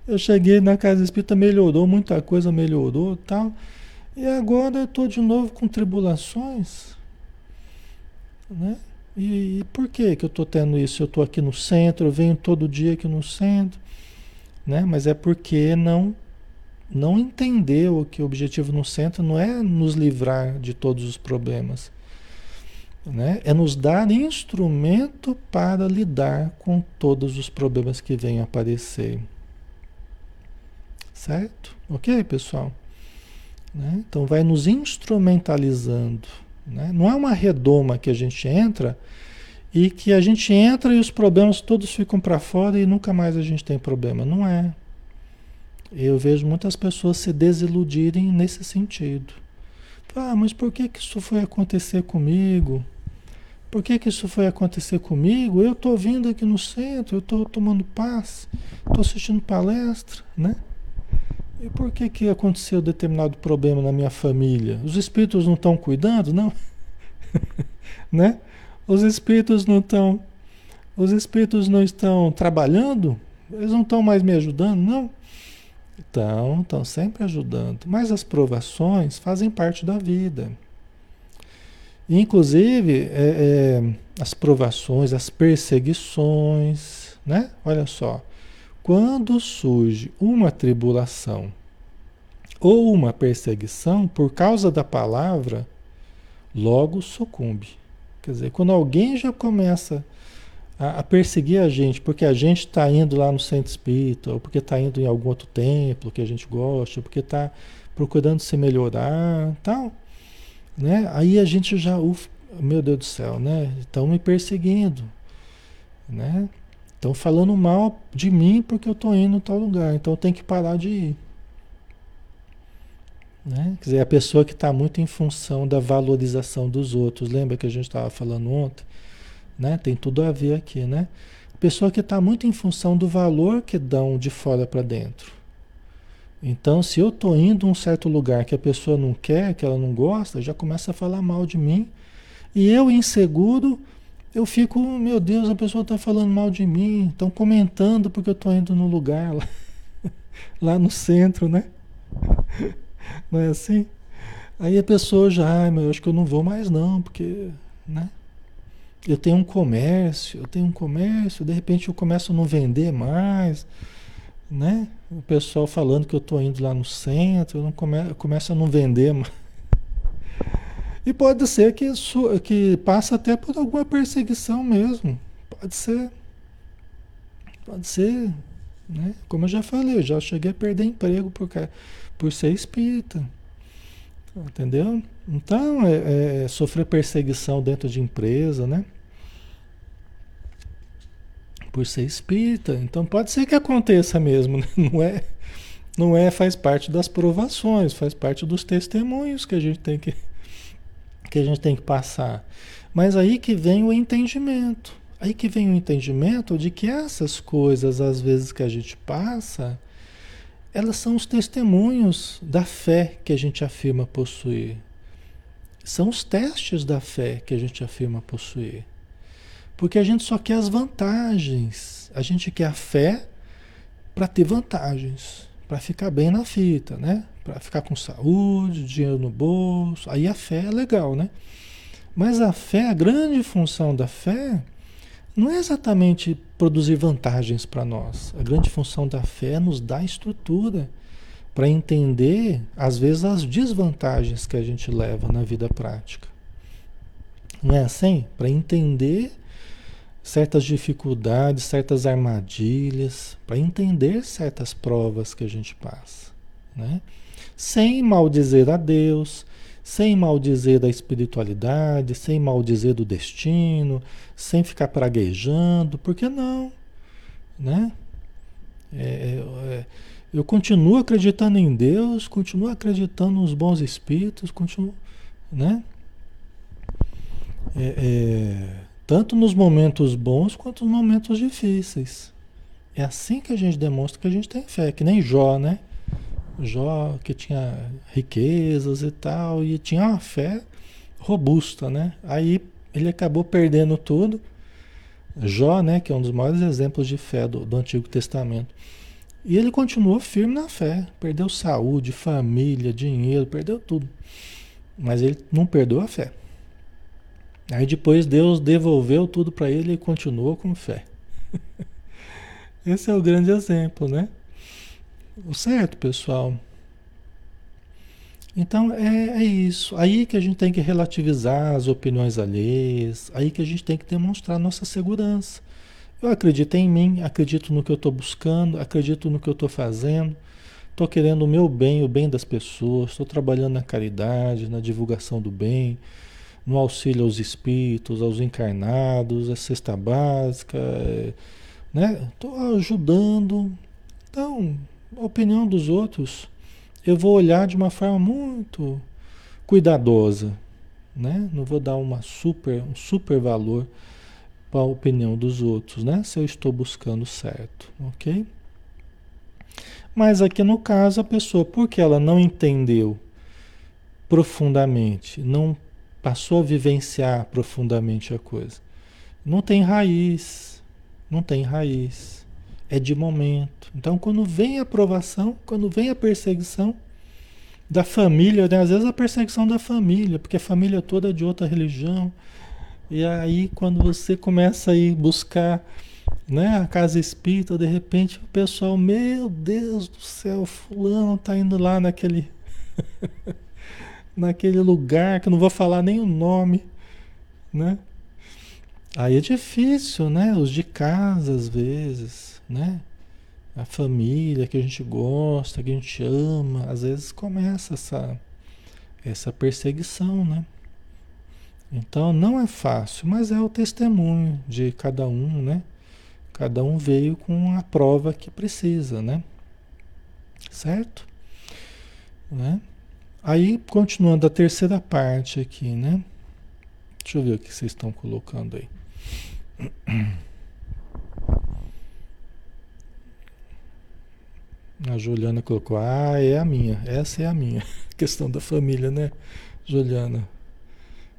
eu cheguei na casa espírita, melhorou, muita coisa melhorou tal. E agora eu estou de novo com tribulações. Né? E, e por que, que eu estou tendo isso? Eu estou aqui no centro, eu venho todo dia aqui no centro. Né? Mas é porque não não entendeu que o objetivo no centro não é nos livrar de todos os problemas, né? é nos dar instrumento para lidar com todos os problemas que venham aparecer. Certo? Ok, pessoal? Né? Então vai nos instrumentalizando. Né? Não é uma redoma que a gente entra e que a gente entra e os problemas todos ficam para fora e nunca mais a gente tem problema. Não é. Eu vejo muitas pessoas se desiludirem nesse sentido. Ah, mas por que, que isso foi acontecer comigo? Por que, que isso foi acontecer comigo? Eu estou vindo aqui no centro, eu estou tomando paz, estou assistindo palestra, né? E por que, que aconteceu determinado problema na minha família? Os espíritos não estão cuidando? Não. né? Os espíritos não estão. Os espíritos não estão trabalhando? Eles não estão mais me ajudando? Não. Então, estão sempre ajudando. Mas as provações fazem parte da vida. Inclusive, é, é, as provações, as perseguições, né? Olha só. Quando surge uma tribulação ou uma perseguição por causa da palavra, logo sucumbe. Quer dizer, quando alguém já começa a, a perseguir a gente porque a gente está indo lá no centro espírita, ou porque está indo em algum outro templo que a gente gosta, ou porque está procurando se melhorar, tal, né? Aí a gente já, uf, meu Deus do céu, né? Estão me perseguindo, né? Estão falando mal de mim porque eu estou indo em tal lugar, então tenho que parar de ir. Né? Quer dizer, a pessoa que está muito em função da valorização dos outros, lembra que a gente estava falando ontem? né? Tem tudo a ver aqui, né? Pessoa que está muito em função do valor que dão de fora para dentro. Então, se eu estou indo a um certo lugar que a pessoa não quer, que ela não gosta, já começa a falar mal de mim. E eu, inseguro, eu fico, meu Deus, a pessoa está falando mal de mim, estão comentando porque eu estou indo no lugar lá, lá no centro, né? Não é assim? Aí a pessoa já, ah, mas eu acho que eu não vou mais não, porque, né? Eu tenho um comércio, eu tenho um comércio, de repente eu começo a não vender mais, né? O pessoal falando que eu estou indo lá no centro, eu, não come, eu começo a não vender mais. E pode ser que, isso, que passa até por alguma perseguição mesmo. Pode ser. Pode ser. Né? Como eu já falei, eu já cheguei a perder emprego por, por ser espírita. Entendeu? Então, é, é, sofrer perseguição dentro de empresa, né? por ser espírita. Então pode ser que aconteça mesmo, né? não é? Não é, faz parte das provações, faz parte dos testemunhos que a gente tem que que a gente tem que passar. Mas aí que vem o entendimento. Aí que vem o entendimento de que essas coisas, às vezes que a gente passa, elas são os testemunhos da fé que a gente afirma possuir. São os testes da fé que a gente afirma possuir. Porque a gente só quer as vantagens. A gente quer a fé para ter vantagens, para ficar bem na fita, né? Para ficar com saúde, dinheiro no bolso. Aí a fé é legal, né? Mas a fé, a grande função da fé, não é exatamente produzir vantagens para nós. A grande função da fé é nos dar estrutura para entender, às vezes, as desvantagens que a gente leva na vida prática. Não é assim? Para entender certas dificuldades, certas armadilhas, para entender certas provas que a gente passa, né? Sem maldizer a Deus, sem maldizer da espiritualidade, sem maldizer do destino, sem ficar praguejando, por que não? Né? É, é, é, eu continuo acreditando em Deus, continuo acreditando nos bons espíritos, continuo, né? É, é tanto nos momentos bons quanto nos momentos difíceis. É assim que a gente demonstra que a gente tem fé, que nem Jó, né? Jó que tinha riquezas e tal, e tinha uma fé robusta, né? Aí ele acabou perdendo tudo. Jó, né, que é um dos maiores exemplos de fé do, do Antigo Testamento. E ele continuou firme na fé. Perdeu saúde, família, dinheiro, perdeu tudo. Mas ele não perdeu a fé. Aí depois Deus devolveu tudo para ele e continuou com fé. Esse é o grande exemplo, né? Certo, pessoal. Então é, é, isso. Aí que a gente tem que relativizar as opiniões alheias, aí que a gente tem que demonstrar nossa segurança. Eu acredito em mim, acredito no que eu estou buscando, acredito no que eu estou fazendo, estou querendo o meu bem, o bem das pessoas, estou trabalhando na caridade, na divulgação do bem, no auxílio aos espíritos, aos encarnados, a cesta básica, né? Estou ajudando. Então, a opinião dos outros, eu vou olhar de uma forma muito cuidadosa, né? Não vou dar uma super, um super valor para a opinião dos outros, né? Se eu estou buscando certo, ok? Mas aqui no caso a pessoa, porque ela não entendeu profundamente, não passou a vivenciar profundamente a coisa. Não tem raiz, não tem raiz. É de momento. Então, quando vem a aprovação, quando vem a perseguição da família, né? às vezes a perseguição da família, porque a família toda é de outra religião. E aí, quando você começa a ir buscar né, a casa espírita, de repente o pessoal, meu Deus do céu, fulano está indo lá naquele naquele lugar que eu não vou falar nem o nome, né? Aí é difícil, né? Os de casa às vezes, né? A família que a gente gosta, que a gente ama, às vezes começa essa essa perseguição, né? Então não é fácil, mas é o testemunho de cada um, né? Cada um veio com a prova que precisa, né? Certo? Né? Aí, continuando a terceira parte aqui, né? Deixa eu ver o que vocês estão colocando aí. A Juliana colocou, ah, é a minha, essa é a minha. Questão da família, né, Juliana?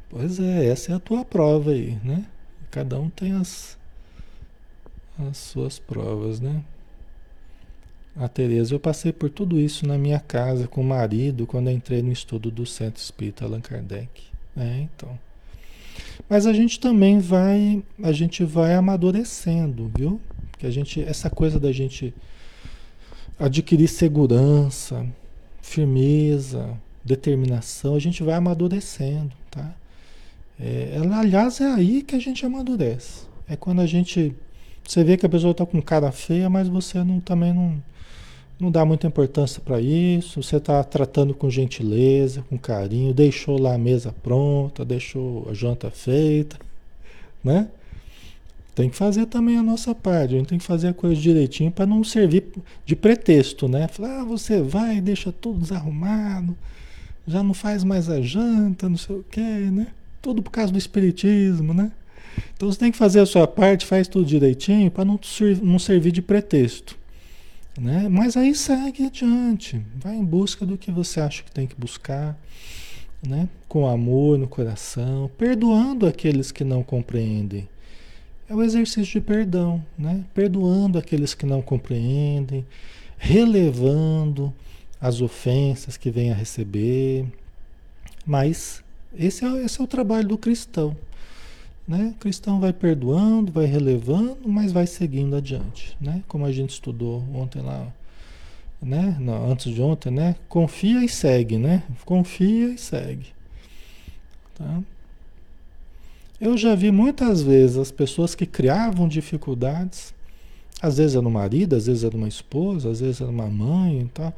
Pois é, essa é a tua prova aí, né? Cada um tem as, as suas provas, né? A Tereza, eu passei por tudo isso na minha casa com o marido quando entrei no estudo do Centro Espírita Allan Kardec. É, então. Mas a gente também vai, a gente vai amadurecendo, viu? Que a gente, essa coisa da gente adquirir segurança, firmeza, determinação, a gente vai amadurecendo, tá? É, aliás, é aí que a gente amadurece. É quando a gente, você vê que a pessoa está com cara feia, mas você não, também não não dá muita importância para isso. Você está tratando com gentileza, com carinho, deixou lá a mesa pronta, deixou a janta feita, né? Tem que fazer também a nossa parte, a gente tem que fazer a coisa direitinho para não servir de pretexto, né? Falar, ah, você vai, deixa tudo desarrumado, já não faz mais a janta, não sei o quê, né? Tudo por causa do espiritismo, né? Então você tem que fazer a sua parte, faz tudo direitinho para não, não servir de pretexto. Né? Mas aí segue adiante, vai em busca do que você acha que tem que buscar. né? com amor no coração, perdoando aqueles que não compreendem. É o exercício de perdão, né? perdoando aqueles que não compreendem, relevando as ofensas que vem a receber. Mas esse é, esse é o trabalho do cristão. Né? O cristão vai perdoando, vai relevando, mas vai seguindo adiante. Né? Como a gente estudou ontem lá, né? Não, antes de ontem, né? Confia e segue, né? Confia e segue. Tá? Eu já vi muitas vezes as pessoas que criavam dificuldades, às vezes era no marido, às vezes era uma esposa, às vezes era uma mãe e tal.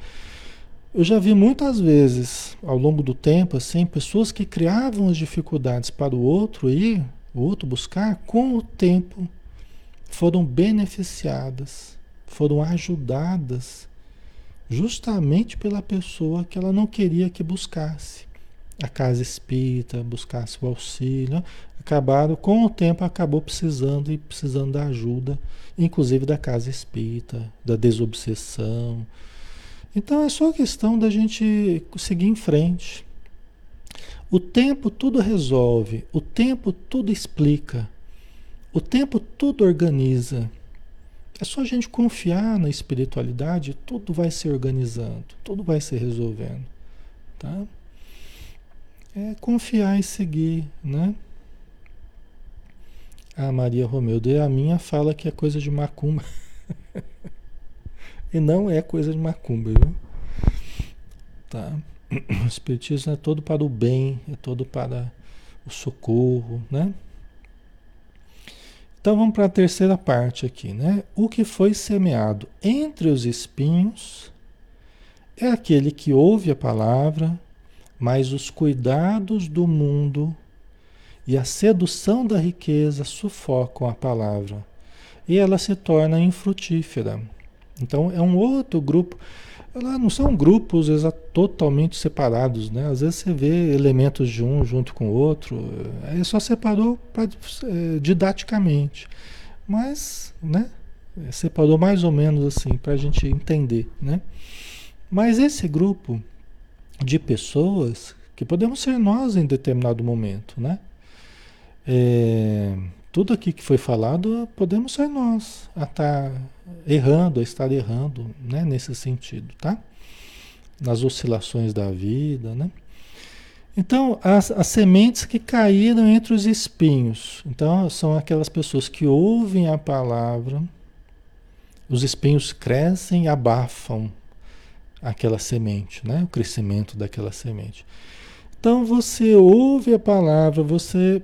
Eu já vi muitas vezes, ao longo do tempo, assim, pessoas que criavam as dificuldades para o outro ir, o outro buscar, com o tempo foram beneficiadas, foram ajudadas justamente pela pessoa que ela não queria que buscasse a casa espírita, buscasse o auxílio, acabaram com o tempo acabou precisando e precisando da ajuda, inclusive da casa espírita, da desobsessão. Então é só questão da gente seguir em frente. O tempo tudo resolve, o tempo tudo explica, o tempo tudo organiza. É só a gente confiar na espiritualidade, tudo vai se organizando, tudo vai se resolvendo, tá? É confiar e seguir, né? A Maria Romeu, de minha fala que é coisa de macumba. e não é coisa de macumba, viu? Tá? O espiritismo é todo para o bem, é todo para o socorro, né? Então vamos para a terceira parte aqui, né? O que foi semeado entre os espinhos é aquele que ouve a palavra, mas os cuidados do mundo e a sedução da riqueza sufocam a palavra e ela se torna infrutífera. Então é um outro grupo. Ela não são grupos totalmente separados, né? Às vezes você vê elementos de um junto com o outro, aí só separou pra, é, didaticamente, mas, né? Separou mais ou menos assim para a gente entender, né? Mas esse grupo de pessoas que podemos ser nós em determinado momento, né? É, tudo aqui que foi falado podemos ser nós a estar tá errando, a estar errando, né? Nesse sentido, tá? Nas oscilações da vida, né? Então, as, as sementes que caíram entre os espinhos. Então, são aquelas pessoas que ouvem a palavra, os espinhos crescem e abafam aquela semente, né? O crescimento daquela semente. Então, você ouve a palavra, você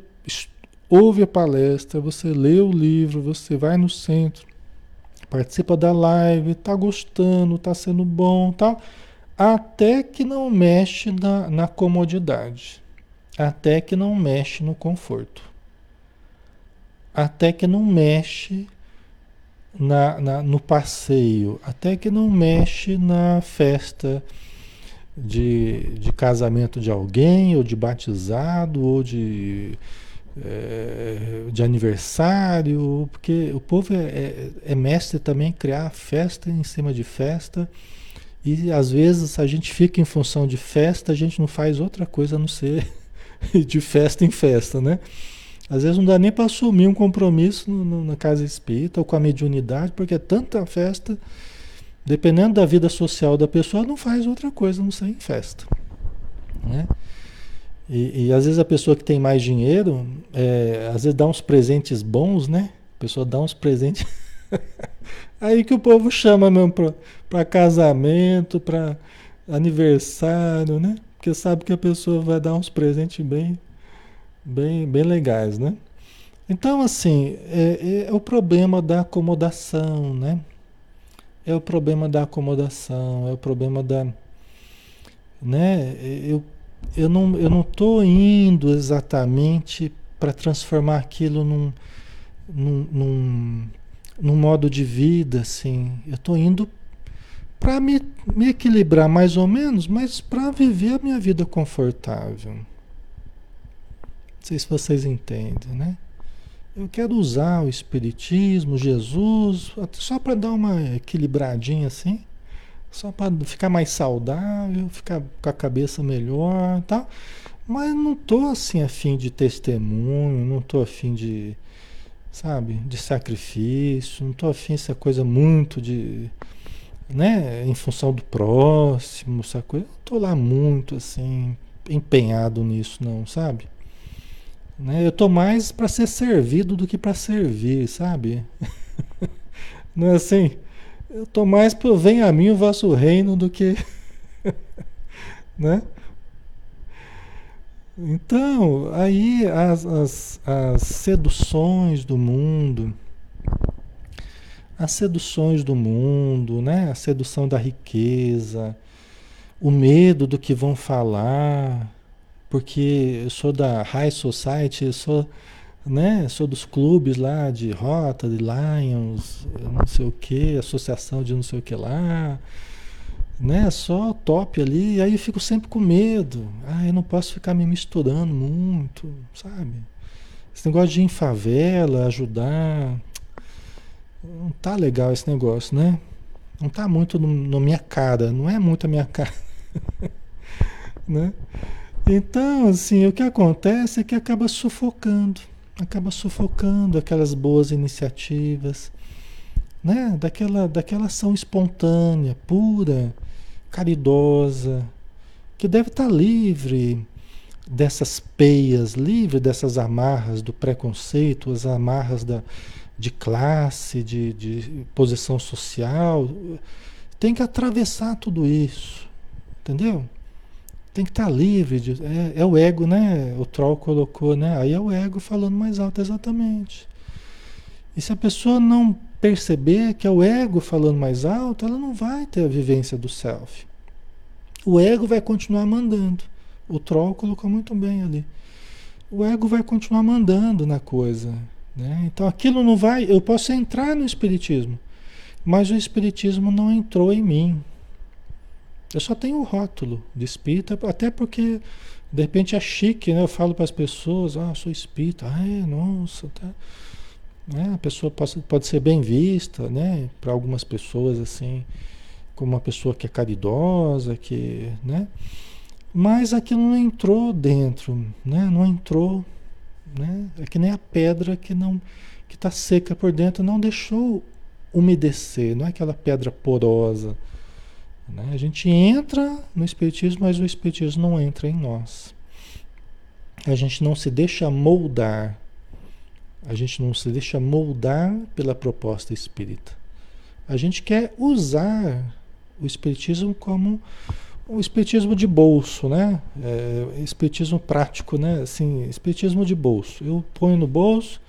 ouve a palestra, você lê o livro, você vai no centro, participa da live, está gostando, está sendo bom, tal, até que não mexe na, na comodidade, até que não mexe no conforto, até que não mexe na, na, no passeio, até que não mexe na festa de, de casamento de alguém, ou de batizado, ou de é, de aniversário, porque o povo é, é, é, mestre também em criar festa em cima de festa. E às vezes a gente fica em função de festa, a gente não faz outra coisa a não ser de festa em festa, né? Às vezes não dá nem para assumir um compromisso no, no, na casa espírita ou com a mediunidade, porque é tanta festa, dependendo da vida social da pessoa, não faz outra coisa não ser em festa, né? E, e, às vezes a pessoa que tem mais dinheiro, é, às vezes dá uns presentes bons, né? A pessoa dá uns presentes. Aí que o povo chama mesmo para casamento, para aniversário, né? Porque sabe que a pessoa vai dar uns presentes bem, bem, bem legais, né? Então, assim, é, é o problema da acomodação, né? É o problema da acomodação, é o problema da. Né? Eu eu não eu não estou indo exatamente para transformar aquilo num, num, num, num, modo de vida, assim. Eu estou indo para me, me equilibrar mais ou menos, mas para viver a minha vida confortável. Não sei se vocês entendem, né? Eu quero usar o Espiritismo, Jesus, só para dar uma equilibradinha assim, Só para ficar mais saudável, ficar com a cabeça melhor, tal. Mas não tô assim afim de testemunho, não tô afim de, sabe, de sacrifício, não tô afim dessa coisa muito de, né, em função do próximo, essa coisa. Não tô lá muito assim empenhado nisso não, sabe? Né? Eu tô mais para ser servido do que para servir, sabe? não é assim? Eu tô mais para venha a mim o vosso reino do que, né? Então, aí as, as, as seduções do mundo, as seduções do mundo, né? A sedução da riqueza, o medo do que vão falar, porque eu sou da High Society, eu sou, né, sou dos clubes lá de Rota, de Lions, não sei o que, associação de não sei o que lá, né, só top ali, e aí eu fico sempre com medo, ah, eu não posso ficar me misturando muito, sabe? Esse negócio de ir em favela, ajudar, não tá legal esse negócio, né? Não tá muito no minha cara, não é muito a minha cara, né? Então, assim, o que acontece é que acaba sufocando, acaba sufocando aquelas boas iniciativas, né? Daquela, daquela ação espontânea, pura, caridosa, que deve estar livre dessas peias, livre dessas amarras do preconceito, as amarras da, de classe, de, de posição social. Tem que atravessar tudo isso, entendeu? Tem que estar livre. De, é, é, o ego, né? O troll colocou, né? Aí é o ego falando mais alto, exatamente. E se a pessoa não perceber que é o ego falando mais alto, ela não vai ter a vivência do self. O ego vai continuar mandando. O troll colocou muito bem ali. O ego vai continuar mandando na coisa. Né? Então aquilo não vai. Eu posso entrar no Espiritismo, mas o Espiritismo não entrou em mim. Eu só tenho o rótulo de espírita, até porque de repente é chique, né? Eu falo para as pessoas, ah, sou espírita, ah, é, nossa, tá. Né? A pessoa pode, pode ser bem vista, né? Para algumas pessoas assim, como uma pessoa que é caridosa, que, né? Mas aquilo não entrou dentro, né? Não entrou, né? É que nem a pedra que não que está seca por dentro, não deixou umedecer, não é aquela pedra porosa né? A gente entra no Espiritismo, mas o Espiritismo não entra em nós. A gente não se deixa moldar. A gente não se deixa moldar pela proposta espírita. A gente quer usar o Espiritismo como o Espiritismo de bolso, né? É, espiritismo prático, né? Assim, Espiritismo de bolso. Eu ponho no bolso,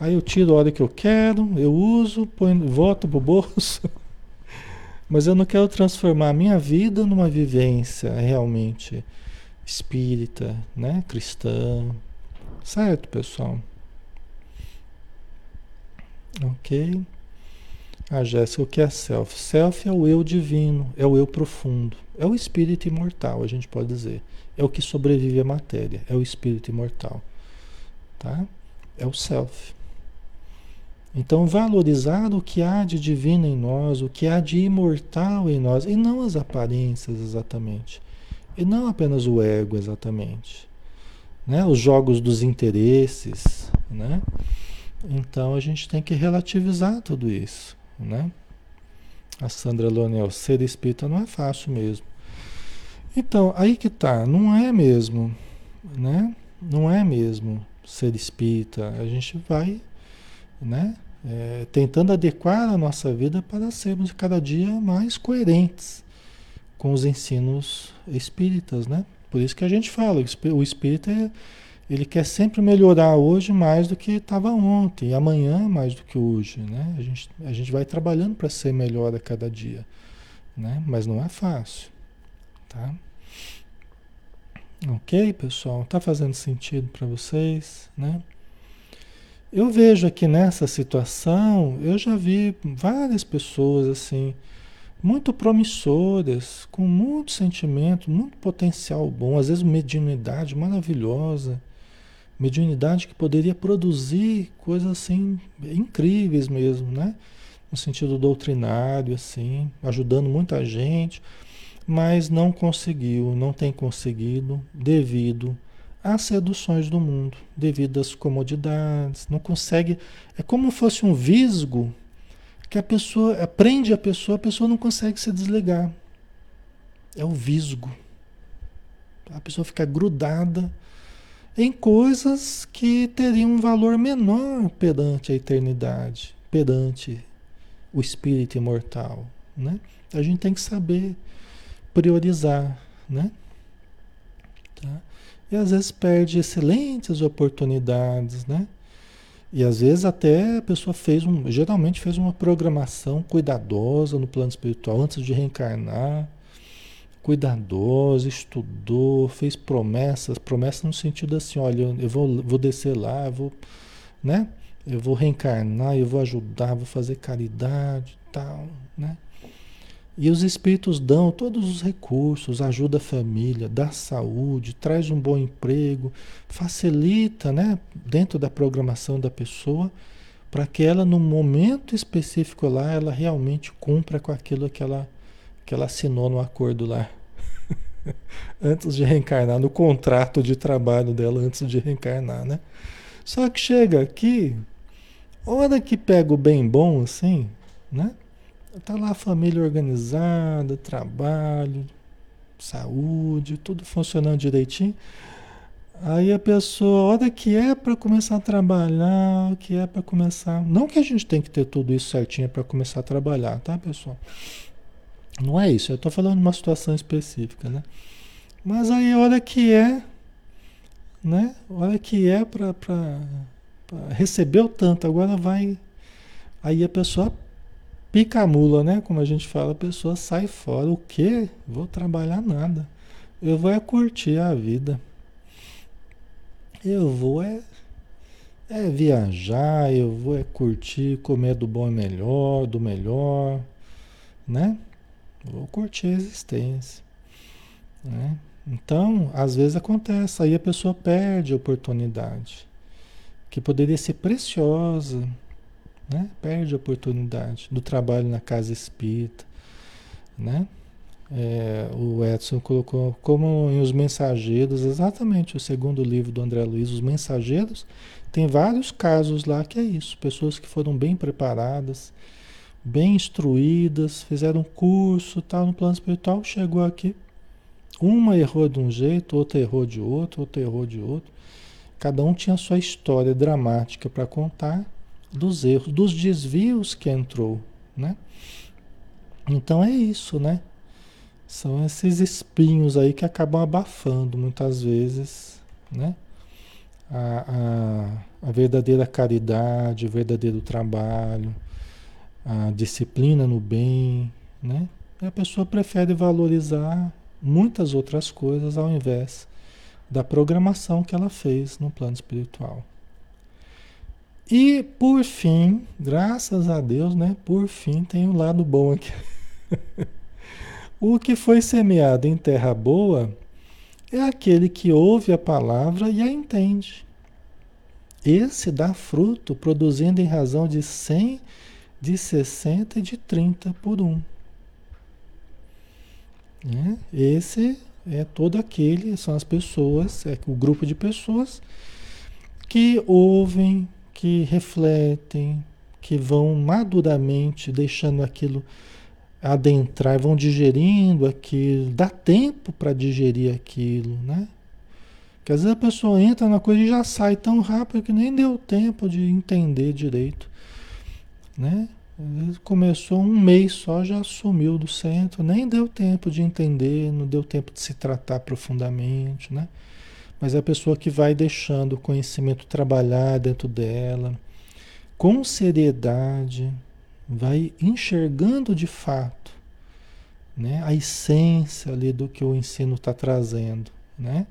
aí eu tiro a hora que eu quero, eu uso, ponho, volto pro bolso. Mas eu não quero transformar a minha vida numa vivência realmente espírita, né? cristã. Certo, pessoal? Ok? A Jéssica, o que é self? Self é o eu divino, é o eu profundo, é o espírito imortal, a gente pode dizer. É o que sobrevive à matéria, é o espírito imortal. Tá? É o self. Então, valorizar o que há de divino em nós, o que há de imortal em nós, e não as aparências exatamente. E não apenas o ego exatamente. Né? Os jogos dos interesses. Né? Então, a gente tem que relativizar tudo isso. Né? A Sandra Lonel, ser espírita não é fácil mesmo. Então, aí que tá, não é mesmo, né? Não é mesmo ser espírita. A gente vai né? É, tentando adequar a nossa vida para sermos cada dia mais coerentes com os ensinos espíritas, né? Por isso que a gente fala, o espírita ele quer sempre melhorar hoje mais do que estava ontem, amanhã mais do que hoje, né? A gente, a gente vai trabalhando para ser melhor a cada dia, né? Mas não é fácil, tá? Ok, pessoal? Tá fazendo sentido para vocês, né? Eu vejo aqui nessa situação, eu já vi várias pessoas assim, muito promissoras, com muito sentimento, muito potencial bom, às vezes mediunidade maravilhosa, mediunidade que poderia produzir coisas assim incríveis mesmo, né? no sentido doutrinário, assim, ajudando muita gente, mas não conseguiu, não tem conseguido devido às seduções do mundo, devido às comodidades, não consegue, é como se fosse um visgo que a pessoa prende a pessoa, a pessoa não consegue se desligar. É o visgo. A pessoa fica grudada em coisas que teriam um valor menor perante a eternidade, perante o espírito imortal, né? A gente tem que saber priorizar, né? Tá? E às vezes perde excelentes oportunidades, né? E às vezes até a pessoa fez um, geralmente fez uma programação cuidadosa no plano espiritual antes de reencarnar, cuidadosa, estudou, fez promessas, promessas no sentido assim, olha, eu vou, vou descer lá, eu vou, né? Eu vou reencarnar, eu vou ajudar, vou fazer caridade, tal, né? E os espíritos dão todos os recursos, ajuda a família, dá saúde, traz um bom emprego, facilita, né, dentro da programação da pessoa, para que ela no momento específico lá, ela realmente cumpra com aquilo que ela que ela assinou no acordo lá. antes de reencarnar, no contrato de trabalho dela antes de reencarnar, né? Só que chega aqui, hora que pega o bem bom assim, né? Tá lá a família organizada, trabalho, saúde, tudo funcionando direitinho. Aí a pessoa, hora que é para começar a trabalhar, que é para começar. Não que a gente tem que ter tudo isso certinho para começar a trabalhar, tá, pessoal? Não é isso, eu estou falando de uma situação específica, né? Mas aí, olha que é, né? Olha que é para receber o tanto, agora vai. Aí a pessoa pica a mula, né? Como a gente fala, a pessoa sai fora. O quê? Vou trabalhar nada. Eu vou é curtir a vida. Eu vou é, é viajar, eu vou é curtir, comer do bom e melhor, do melhor, né? Vou curtir a existência. Né? Então, às vezes acontece, aí a pessoa perde a oportunidade, que poderia ser preciosa, né? perde a oportunidade do trabalho na casa espírita. Né? É, o Edson colocou como em Os Mensageiros, exatamente o segundo livro do André Luiz, Os Mensageiros, tem vários casos lá que é isso, pessoas que foram bem preparadas, bem instruídas, fizeram curso, tal, no plano espiritual, chegou aqui, uma errou de um jeito, outra errou de outro, outra errou de outro. Cada um tinha sua história dramática para contar dos erros, dos desvios que entrou, né? Então é isso, né? São esses espinhos aí que acabam abafando muitas vezes, né? A, a, a verdadeira caridade, o verdadeiro trabalho, a disciplina no bem, né? E a pessoa prefere valorizar muitas outras coisas ao invés da programação que ela fez no plano espiritual. E por fim, graças a Deus, né? Por fim tem um lado bom aqui. o que foi semeado em terra boa é aquele que ouve a palavra e a entende. Esse dá fruto, produzindo em razão de 100 de 60 e de 30 por um. Né? Esse é todo aquele, são as pessoas, é o grupo de pessoas que ouvem, que refletem, que vão maduramente deixando aquilo adentrar, vão digerindo aquilo, dá tempo para digerir aquilo, né? Porque às vezes a pessoa entra na coisa e já sai tão rápido que nem deu tempo de entender direito né? Começou um mês só, já sumiu do centro, nem deu tempo de entender, não deu tempo de se tratar profundamente, né? Mas é a pessoa que vai deixando o conhecimento trabalhar dentro dela, com seriedade, vai enxergando de fato, né? A essência ali do que o ensino está trazendo, né?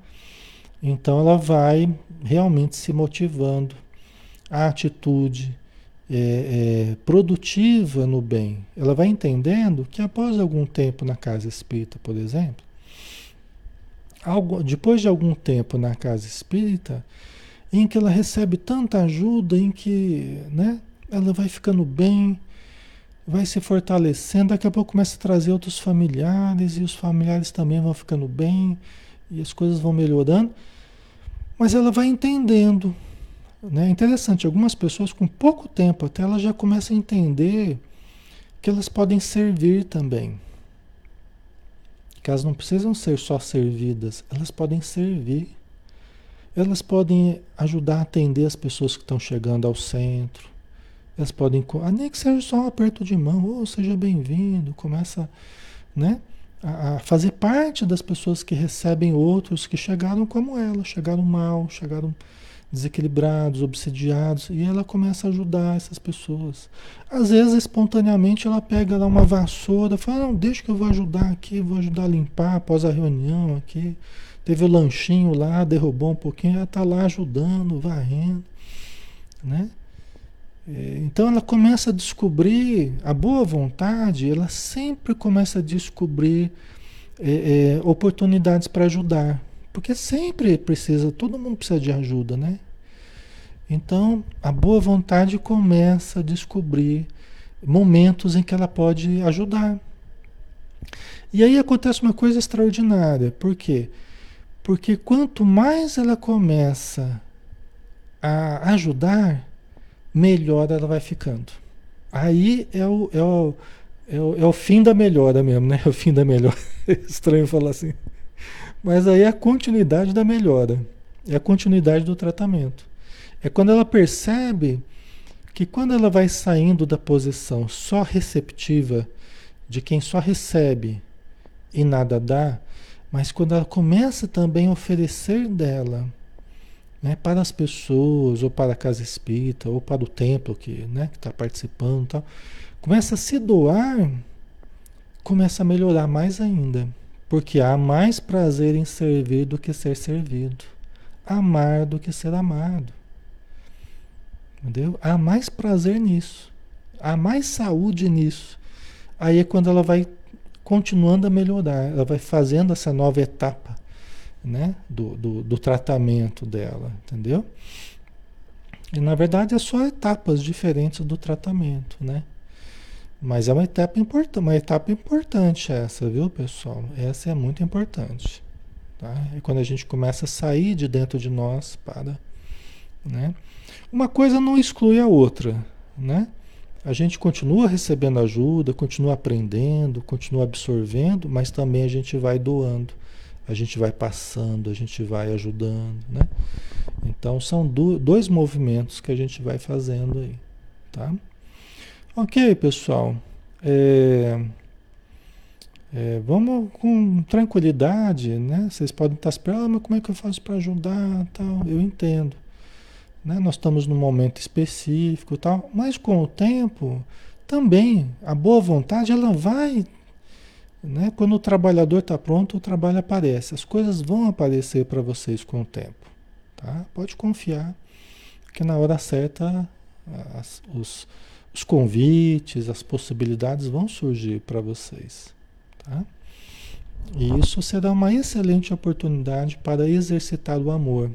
Então ela vai realmente se motivando a atitude, é, é, produtiva no bem, ela vai entendendo que após algum tempo na casa espírita, por exemplo, algo, depois de algum tempo na casa espírita, em que ela recebe tanta ajuda, em que né, ela vai ficando bem, vai se fortalecendo, daqui a pouco começa a trazer outros familiares e os familiares também vão ficando bem e as coisas vão melhorando, mas ela vai entendendo. Né? É interessante, algumas pessoas com pouco tempo até elas já começam a entender que elas podem servir também. Que elas não precisam ser só servidas, elas podem servir. Elas podem ajudar a atender as pessoas que estão chegando ao centro elas podem, nem que seja só um aperto de mão, oh, seja bem-vindo, começa né, a, fazer parte das pessoas que recebem outros que chegaram como ela, chegaram mal, chegaram desequilibrados, obsediados, e ela começa a ajudar essas pessoas. Às vezes, espontaneamente, ela pega lá uma vassoura, fala, não, deixa que eu vou ajudar aqui, vou ajudar a limpar após a reunião aqui. Teve o lanchinho lá, derrubou um pouquinho, ela está lá ajudando, varrendo, né? É, então ela começa a descobrir a boa vontade, ela sempre começa a descobrir é, é, oportunidades para ajudar, porque sempre precisa, todo mundo precisa de ajuda, né? Então a boa vontade começa a descobrir momentos em que ela pode ajudar. E aí acontece uma coisa extraordinária, por quê? Porque quanto mais ela começa a ajudar, melhor ela vai ficando. Aí é o, é o, é o, é o fim da melhora mesmo, né? É o fim da melhora. É estranho falar assim. Mas aí é a continuidade da melhora. É a continuidade do tratamento. É quando ela percebe que quando ela vai saindo da posição só receptiva, de quem só recebe e nada dá, mas quando ela começa também a oferecer dela né, para as pessoas, ou para a casa espírita, ou para o templo que né, está participando tal, começa a se doar, começa a melhorar mais ainda. Porque há mais prazer em servir do que ser servido. Amar do que ser amado. Entendeu? Há mais prazer nisso. Há mais saúde nisso. Aí é quando ela vai continuando a melhorar, ela vai fazendo essa nova etapa né? do, do, do tratamento dela, entendeu? E na verdade é só etapas diferentes do tratamento, né? Mas é uma etapa importante, uma etapa importante essa, viu, pessoal? Essa é muito importante. Tá? É quando a gente começa a sair de dentro de nós para. Né? Uma coisa não exclui a outra. Né? A gente continua recebendo ajuda, continua aprendendo, continua absorvendo, mas também a gente vai doando a gente vai passando, a gente vai ajudando, né? Então são do, dois movimentos que a gente vai fazendo aí, tá? Ok, pessoal. É, é, vamos com tranquilidade, né? Vocês podem estar esperando, ah, mas como é que eu faço para ajudar, tal? Eu entendo, né? Nós estamos num momento específico, tal, mas com o tempo também a boa vontade ela vai né? Quando o trabalhador está pronto, o trabalho aparece. As coisas vão aparecer para vocês com o tempo. Tá? Pode confiar que na hora certa as, os, os convites, as possibilidades vão surgir para vocês. Tá? E isso será uma excelente oportunidade para exercitar o amor.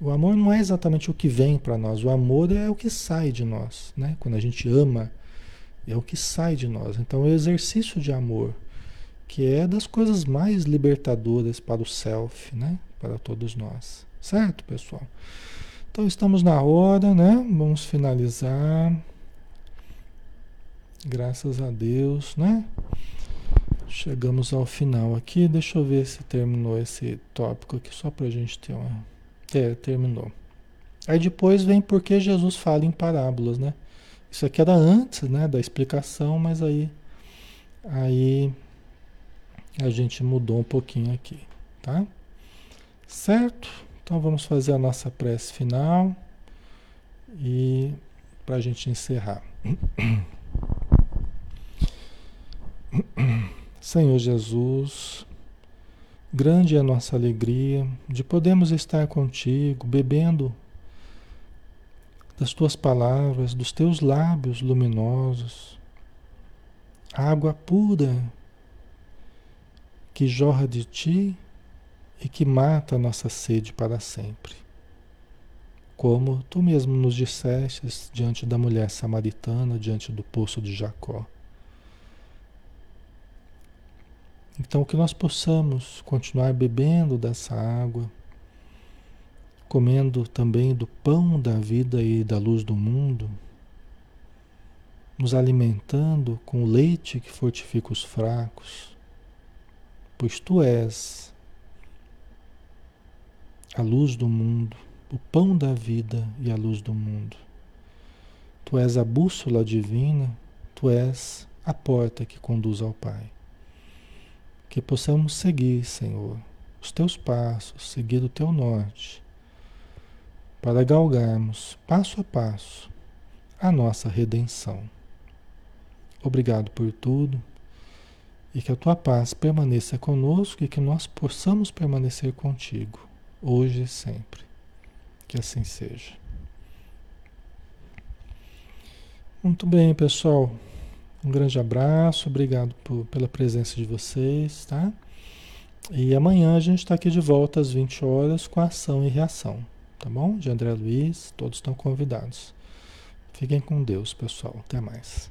O amor não é exatamente o que vem para nós, o amor é o que sai de nós. Né? Quando a gente ama, é o que sai de nós. Então, o exercício de amor, que é das coisas mais libertadoras para o self, né? Para todos nós. Certo, pessoal? Então, estamos na hora, né? Vamos finalizar. Graças a Deus, né? Chegamos ao final aqui. Deixa eu ver se terminou esse tópico aqui, só para a gente ter uma. É, terminou. Aí depois vem porque Jesus fala em parábolas, né? Isso aqui era antes, né, da explicação, mas aí aí a gente mudou um pouquinho aqui, tá? Certo? Então vamos fazer a nossa prece final e para a gente encerrar. Senhor Jesus, grande é a nossa alegria de podermos estar contigo, bebendo das tuas palavras, dos teus lábios luminosos, água pura que jorra de ti e que mata a nossa sede para sempre. como tu mesmo nos disseste diante da mulher samaritana, diante do poço de Jacó. Então, que nós possamos continuar bebendo dessa água, comendo também do pão da vida e da luz do mundo, nos alimentando com o leite que fortifica os fracos, pois tu és a luz do mundo, o pão da vida e a luz do mundo. Tu és a bússola divina, tu és a porta que conduz ao Pai que possamos seguir, Senhor, os teus passos, seguir o teu norte, para galgarmos passo a passo a nossa redenção. Obrigado por tudo e que a tua paz permaneça conosco e que nós possamos permanecer contigo, hoje e sempre. Que assim seja. Muito bem, pessoal. Um grande abraço, obrigado por, pela presença de vocês, tá? E amanhã a gente está aqui de volta às 20 horas com ação e reação, tá bom? De André Luiz, todos estão convidados. Fiquem com Deus, pessoal. Até mais.